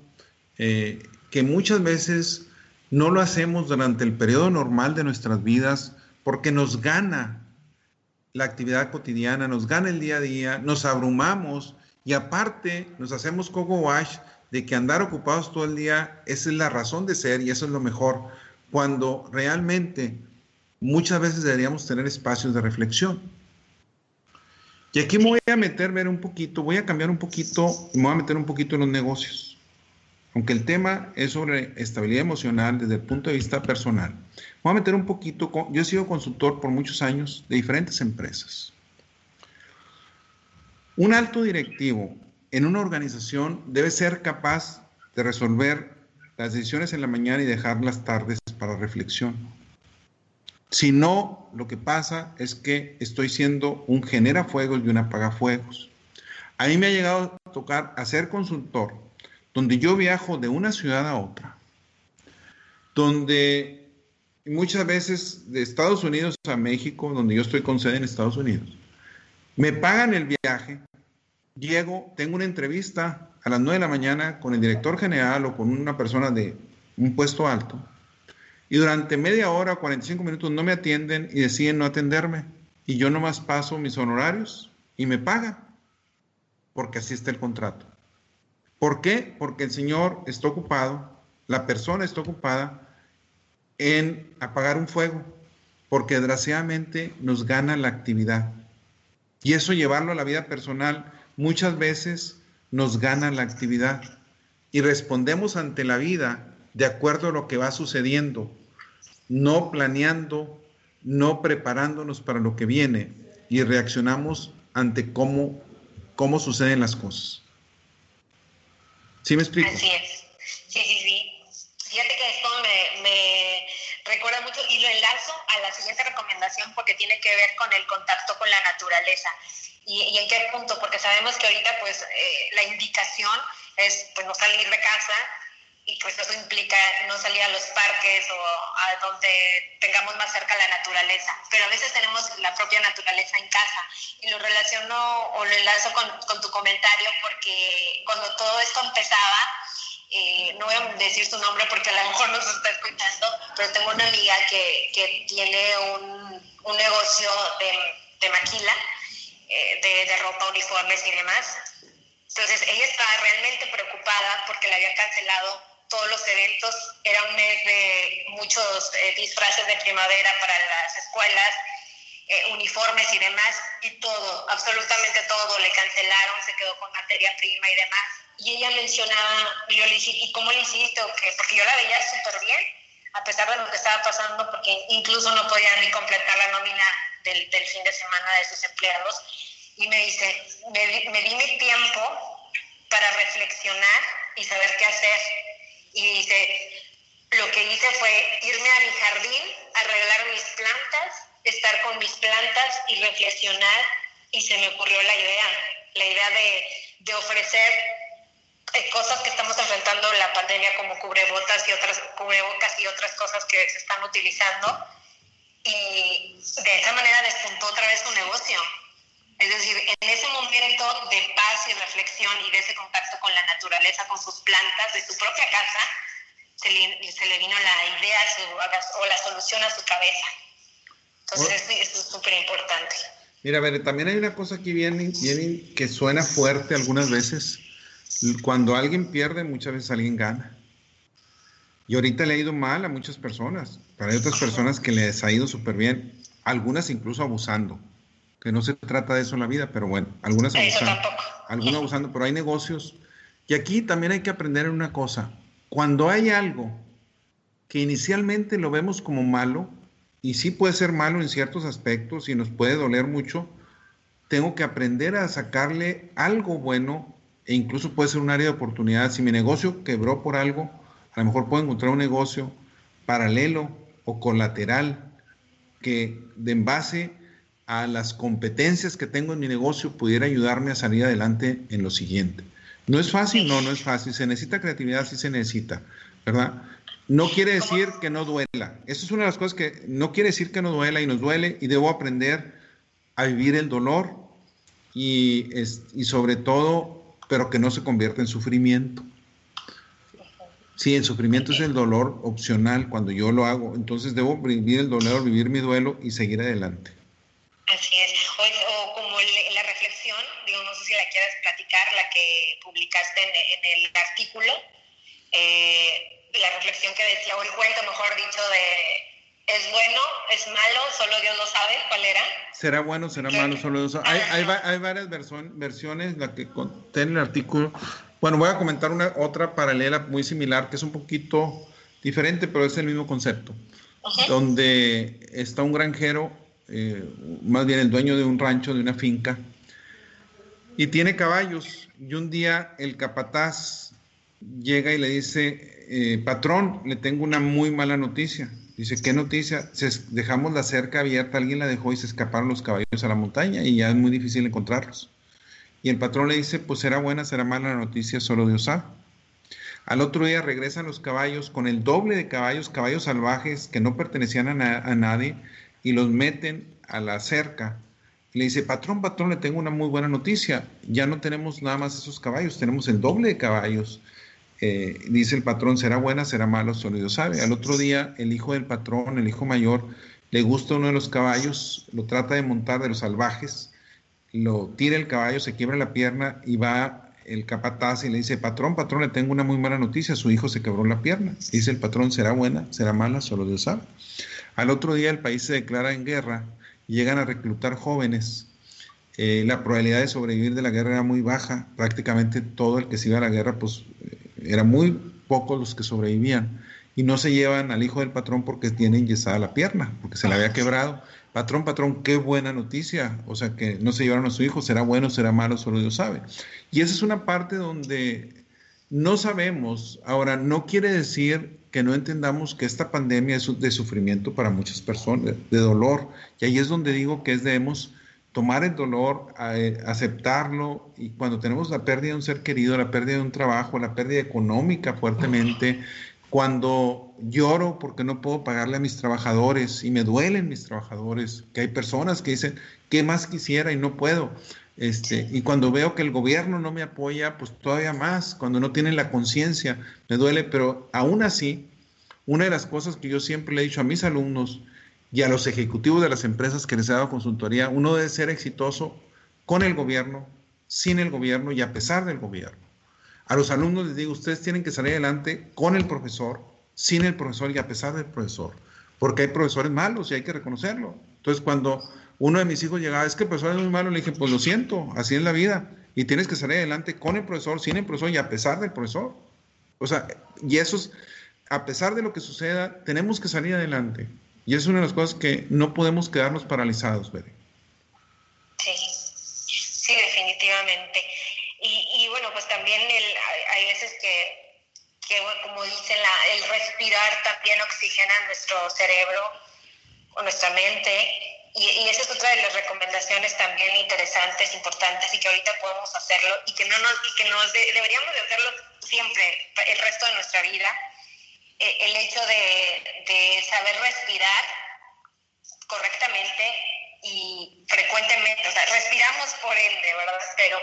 eh, que muchas veces no lo hacemos durante el periodo normal de nuestras vidas porque nos gana la actividad cotidiana, nos gana el día a día, nos abrumamos y aparte nos hacemos coco wash de que andar ocupados todo el día, es la razón de ser y eso es lo mejor, cuando realmente muchas veces deberíamos tener espacios de reflexión. Y aquí me voy a meter, ver un poquito, voy a cambiar un poquito, me voy a meter un poquito en los negocios aunque el tema es sobre estabilidad emocional desde el punto de vista personal, voy a meter un poquito, yo he sido consultor por muchos años de diferentes empresas. Un alto directivo en una organización debe ser capaz de resolver las decisiones en la mañana y dejar las tardes para reflexión. Si no, lo que pasa es que estoy siendo un genera fuegos y un apagafuegos. A mí me ha llegado a tocar a ser consultor donde yo viajo de una ciudad a otra, donde muchas veces de Estados Unidos a México, donde yo estoy con sede en Estados Unidos, me pagan el viaje, llego, tengo una entrevista a las 9 de la mañana con el director general o con una persona de un puesto alto, y durante media hora, 45 minutos no me atienden y deciden no atenderme, y yo nomás paso mis honorarios y me pagan, porque así está el contrato. ¿Por qué? Porque el Señor está ocupado, la persona está ocupada en apagar un fuego, porque desgraciadamente nos gana la actividad. Y eso llevarlo a la vida personal muchas veces nos gana la actividad. Y respondemos ante la vida de acuerdo a lo que va sucediendo, no planeando, no preparándonos para lo que viene y reaccionamos ante cómo, cómo suceden las cosas. ¿Sí me explico? Así es. Sí, sí, sí. Fíjate que esto me, recuerda mucho y lo enlazo a la siguiente recomendación porque tiene que ver con el contacto con la naturaleza. ¿Y, en qué punto? Porque sabemos que ahorita pues eh, la indicación es pues no salir de casa y pues eso implica no salir a los parques o a donde tengamos más cerca la naturaleza, pero a veces tenemos la propia naturaleza en casa y lo relaciono o lo enlazo con, con tu comentario porque cuando todo esto empezaba, eh, no voy a decir su nombre porque a lo mejor nos está escuchando, pero tengo una amiga que, que tiene un, un, negocio de, de maquila, eh, de, de ropa, uniformes y demás. Entonces ella estaba realmente preocupada porque le habían cancelado todos los eventos. Era un mes de muchos eh, disfraces de primavera para las escuelas, eh, uniformes y demás, y todo, absolutamente todo, le cancelaron, se quedó con materia prima y demás. Y ella mencionaba, yo le dije, ¿y cómo le hiciste o? Porque yo la veía súper bien, a pesar de lo que estaba pasando, porque incluso no podía ni completar la nómina del, fin de semana de sus empleados y me dice, me di mi tiempo para reflexionar y saber qué hacer. Y dice, lo que hice fue irme a mi jardín, arreglar mis plantas, estar con mis plantas y reflexionar y se me ocurrió la idea, la idea de, de ofrecer eh, cosas que estamos enfrentando la pandemia como cubrebotas y otras cubrebocas y otras cosas que se están utilizando y de esa manera despuntó otra vez su negocio. Es decir, en ese momento de paz y reflexión y de ese contacto con la naturaleza, con sus plantas de su propia casa, se le, se le vino la idea o la solución a su cabeza. Entonces, eso es súper importante. Mira, a ver, también hay una cosa aquí bien, bien que suena fuerte algunas veces. Cuando alguien pierde, muchas veces alguien gana. Y ahorita le ha ido mal a muchas personas, pero hay otras personas que les ha ido súper bien, algunas incluso abusando, que no se trata de eso en la vida, pero bueno, algunas abusando, algunas abusando, pero hay negocios. Y aquí también hay que aprender en una cosa, cuando hay algo que inicialmente lo vemos como malo, y sí puede ser malo en ciertos aspectos y nos puede doler mucho, tengo que aprender a sacarle algo bueno e incluso puede ser un área de oportunidad. Si mi negocio quebró por algo, a lo mejor puedo encontrar un negocio paralelo o colateral que de en base a las competencias que tengo en mi negocio pudiera ayudarme a salir adelante en lo siguiente. ¿No es fácil? No, no es fácil. Se necesita creatividad, sí se necesita, ¿verdad? No quiere decir que no duela. Eso es una de las cosas que no quiere decir que no duela y nos duele y debo aprender a vivir el dolor y, y sobre todo, pero que no se convierta en sufrimiento. Sí, el sufrimiento es el dolor opcional cuando yo lo hago. Entonces debo vivir el dolor, vivir mi duelo y seguir adelante. Así es. O, como la reflexión, digo, no sé si la quieres platicar, la que publicaste en, el artículo, eh, la reflexión que decía, o el cuento, mejor dicho, de es bueno, es malo, solo Dios lo sabe, ¿cuál era? Será bueno, será malo, solo Dios lo sabe. Hay, hay, hay, varias versiones, la que conté en el artículo bueno, voy a comentar una otra paralela muy similar que es un poquito diferente, pero es el mismo concepto. Donde está un granjero, eh, más bien el dueño de un rancho, de una finca, y tiene caballos. Y un día el capataz llega y le dice, eh, patrón, le tengo una muy mala noticia. Dice, ¿qué noticia? dejamos la cerca abierta, alguien la dejó y se escaparon los caballos a la montaña y ya es muy difícil encontrarlos. Y el patrón le dice, pues será buena, será mala la noticia, solo Dios sabe. Al otro día regresan los caballos con el doble de caballos, caballos salvajes que no pertenecían a, nadie, y los meten a la cerca. le dice, patrón, patrón, le tengo una muy buena noticia. Ya no tenemos nada más esos caballos, tenemos el doble de caballos. Eh, dice el patrón, será buena, será mala, solo Dios sabe. Al otro día, el hijo del patrón, el hijo mayor, le gusta uno de los caballos, lo trata de montar de los salvajes lo tira el caballo, se quiebra la pierna y va el capataz y le dice, patrón, patrón, le tengo una muy mala noticia, su hijo se quebró la pierna. Dice el patrón, será buena, será mala, solo Dios sabe. Al otro día el país se declara en guerra y llegan a reclutar jóvenes. Eh, la probabilidad de sobrevivir de la guerra era muy baja, prácticamente todo el que se iba a la guerra, pues eh, era muy pocos los que sobrevivían. Y no se llevan al hijo del patrón porque tiene enyesada la pierna, porque se le había quebrado Patrón, patrón, qué buena noticia. O sea, que no se llevaron a su hijo, será bueno, será malo, solo Dios sabe. Y esa es una parte donde no sabemos. Ahora, no quiere decir que no entendamos que esta pandemia es de sufrimiento para muchas personas, de dolor. Y ahí es donde digo que debemos tomar el dolor, eh, aceptarlo, y cuando tenemos la pérdida de un ser querido, la pérdida de un trabajo, la pérdida económica fuertemente, cuando lloro porque no puedo pagarle a mis trabajadores y me duelen mis trabajadores, que hay personas que dicen, ¿qué más quisiera y no puedo? Este, y cuando veo que el gobierno no me apoya, pues todavía más, cuando no tienen la conciencia, me duele, pero aún así, una de las cosas que yo siempre le he dicho a mis alumnos y a los ejecutivos de las empresas que les he dado consultoría, uno debe ser exitoso con el gobierno, sin el gobierno y a pesar del gobierno. A los alumnos les digo, ustedes tienen que salir adelante con el profesor, sin el profesor y a pesar del profesor, porque hay profesores malos y hay que reconocerlo. Entonces, cuando uno de mis hijos llegaba, es que el profesor es muy malo, le dije, pues lo siento, así es la vida. Y tienes que salir adelante con el profesor, sin el profesor y a pesar del profesor. O sea, y eso es, a pesar de lo que suceda, tenemos que salir adelante. Y es una de las cosas que no podemos quedarnos paralizados, Bere. Sí, sí, definitivamente. Y, bueno, pues también hay veces que, como dicen, el respirar también oxigena nuestro cerebro o nuestra mente y, esa es otra de las recomendaciones también interesantes, importantes y que ahorita podemos hacerlo y que no nos, y que nos deberíamos de hacerlo siempre, el resto de nuestra vida. Eh, el hecho de, de saber respirar correctamente y frecuentemente, o sea, respiramos por ende, ¿verdad? Pero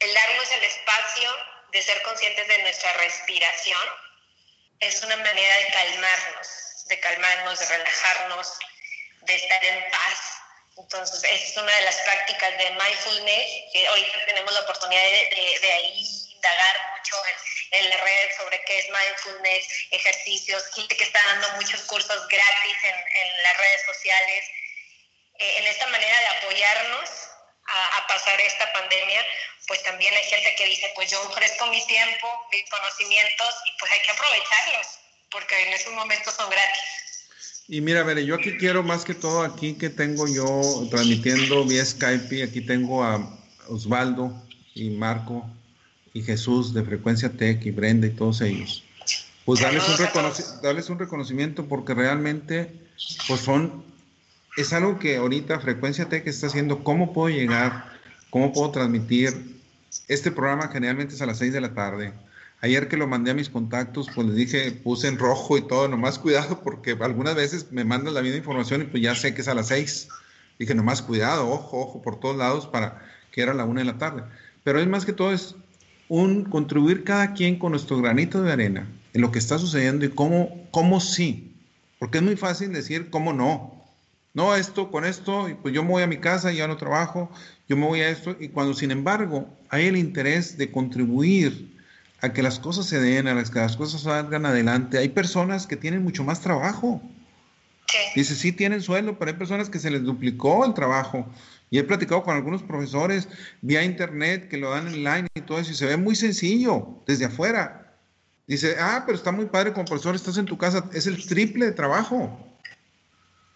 el darnos el espacio de ser conscientes de nuestra respiración es una manera de calmarnos, de calmarnos, de relajarnos, de estar en paz. Entonces, esa es una de las prácticas de mindfulness, que hoy tenemos la oportunidad de, de, ahí indagar mucho en, en, redes sobre qué es mindfulness, ejercicios, gente que está dando muchos cursos gratis en, en las redes sociales, eh, en esta manera de apoyarnos a, a, pasar esta pandemia, pues también hay gente que dice, pues yo ofrezco mi tiempo, mis conocimientos y pues hay que aprovecharlos, porque en esos momentos son gratis. Y mira, a ver, yo aquí quiero más que todo, aquí que tengo yo transmitiendo vía Skype, aquí tengo a Osvaldo y Marco y Jesús de Frecuencia Tech y Brenda y todos ellos. Pues darles un, darles un reconocimiento porque realmente, pues son, es algo que ahorita Frecuencia Tech está haciendo, cómo puedo llegar, cómo puedo transmitir. Este programa generalmente es a las 6 de la tarde Ayer que lo mandé a mis contactos, pues les dije, puse en rojo y todo, nomás cuidado, porque algunas veces me mandan la misma información y pues ya sé que es a las seis. Dije, nomás cuidado, ojo, ojo, por todos lados para que era la una de la tarde. Pero es más que todo es un contribuir cada quien con nuestro granito de arena en lo que está sucediendo y cómo, cómo sí. Porque es muy fácil decir cómo no. No, esto con esto, pues yo me voy a mi casa, ya no trabajo, yo me voy a esto. Y cuando sin embargo hay el interés de contribuir a que las cosas se den, a que las cosas salgan adelante. Hay personas que tienen mucho más trabajo. Dice, sí tienen sueldo, pero hay personas que se les duplicó el trabajo. Y he platicado con algunos profesores vía internet que lo dan online y todo eso, y se ve muy sencillo desde afuera. Dice, ah, pero está muy padre como profesor, estás en tu casa, es el triple de trabajo.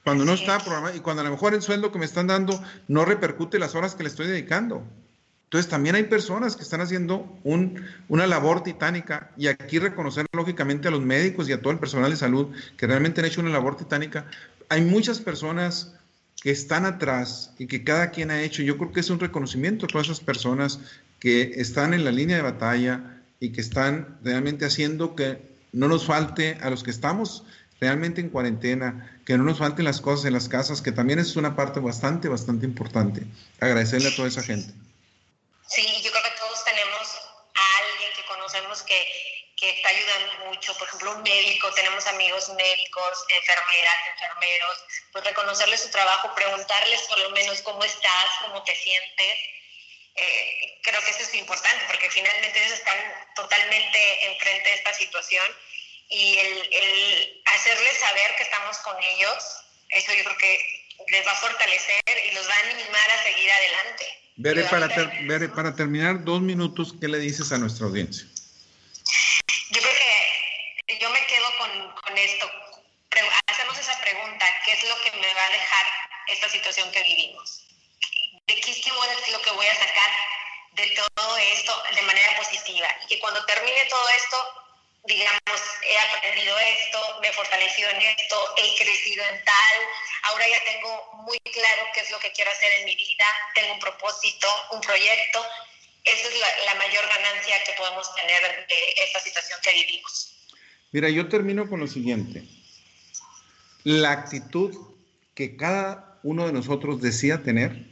Cuando no está programado y cuando a lo mejor el sueldo que me están dando no repercute las horas que le estoy dedicando. Entonces también hay personas que están haciendo un, una labor titánica y aquí reconocer lógicamente a los médicos y a todo el personal de salud que realmente han hecho una labor titánica. Hay muchas personas que están atrás y que cada quien ha hecho. Yo creo que es un reconocimiento a todas esas personas que están en la línea de batalla y que están realmente haciendo que no nos falte a los que estamos realmente en cuarentena, que no nos falten las cosas en las casas, que también es una parte bastante, bastante importante. Agradecerle a toda esa gente. Sí, yo creo que todos tenemos a alguien que conocemos que, que está ayudando mucho, por ejemplo, un médico, tenemos amigos médicos, enfermeras, enfermeros, pues reconocerle su trabajo, preguntarles por lo menos cómo estás, cómo te sientes. Eh, creo que eso es importante porque finalmente ellos están totalmente enfrente de esta situación y el, el hacerles saber que estamos con ellos, eso yo creo que les va a fortalecer y los va a animar a seguir adelante. Veré para, para terminar, dos minutos, ¿qué le dices a nuestra audiencia? Yo creo que yo me quedo con, con esto. Hacemos esa pregunta, ¿qué es lo que me va a dejar esta situación que vivimos? ¿De qué es lo que voy a sacar de todo esto de manera positiva? Y que cuando termine todo esto, digamos, he aprendido esto, me he fortalecido en esto, he crecido en tal, ahora ya tengo muy claro qué es lo que quiero hacer en mi vida, tengo un propósito, un proyecto. Esa es la, la mayor ganancia que podemos tener de esta situación que vivimos. Mira, yo termino con lo siguiente. La actitud que cada uno de nosotros decida tener,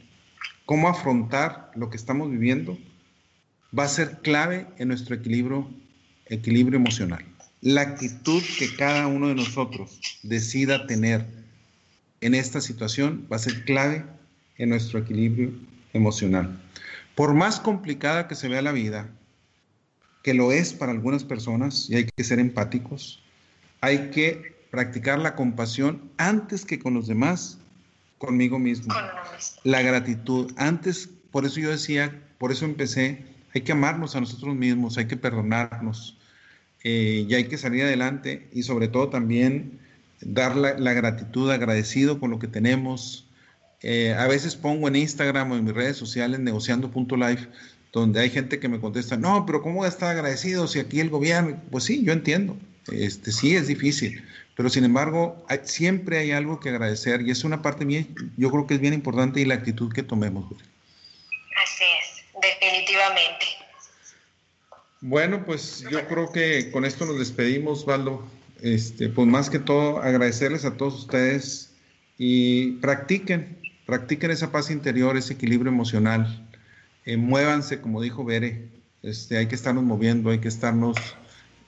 cómo afrontar lo que estamos viviendo, va a ser clave en nuestro equilibrio equilibrio emocional. La actitud que cada uno de nosotros decida tener en esta situación va a ser clave en nuestro equilibrio emocional. Por más complicada que se vea la vida, que lo es para algunas personas, y hay que ser empáticos, hay que practicar la compasión antes que con los demás, conmigo mismo. La gratitud, antes, por eso yo decía, por eso empecé, hay que amarnos a nosotros mismos, hay que perdonarnos, eh, y hay que salir adelante y sobre todo también dar la, gratitud, agradecido con lo que tenemos. Eh, a veces pongo en Instagram o en mis redes sociales negociando.life, donde hay gente que me contesta, no, pero ¿cómo estar agradecido si aquí el gobierno? Pues sí, yo entiendo, este, sí es difícil, pero sin embargo siempre hay algo que agradecer y es una parte bien, yo creo que es bien importante y la actitud que tomemos. Así es, definitivamente. Bueno, pues yo creo que con esto nos despedimos, Valdo. Este, pues más que todo agradecerles a todos ustedes y practiquen, practiquen esa paz interior, ese equilibrio emocional. Eh, muévanse, como dijo Bere, este, hay que estarnos moviendo, hay que estarnos,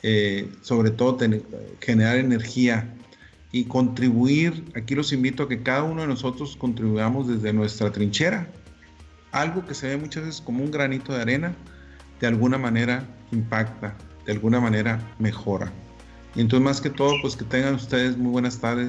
eh, sobre todo, generar energía y contribuir. Aquí los invito a que cada uno de nosotros contribuyamos desde nuestra trinchera. Algo que se ve muchas veces como un granito de arena, de alguna manera impacta, de alguna manera mejora. Y entonces, más que todo, pues que tengan ustedes muy buenas tardes.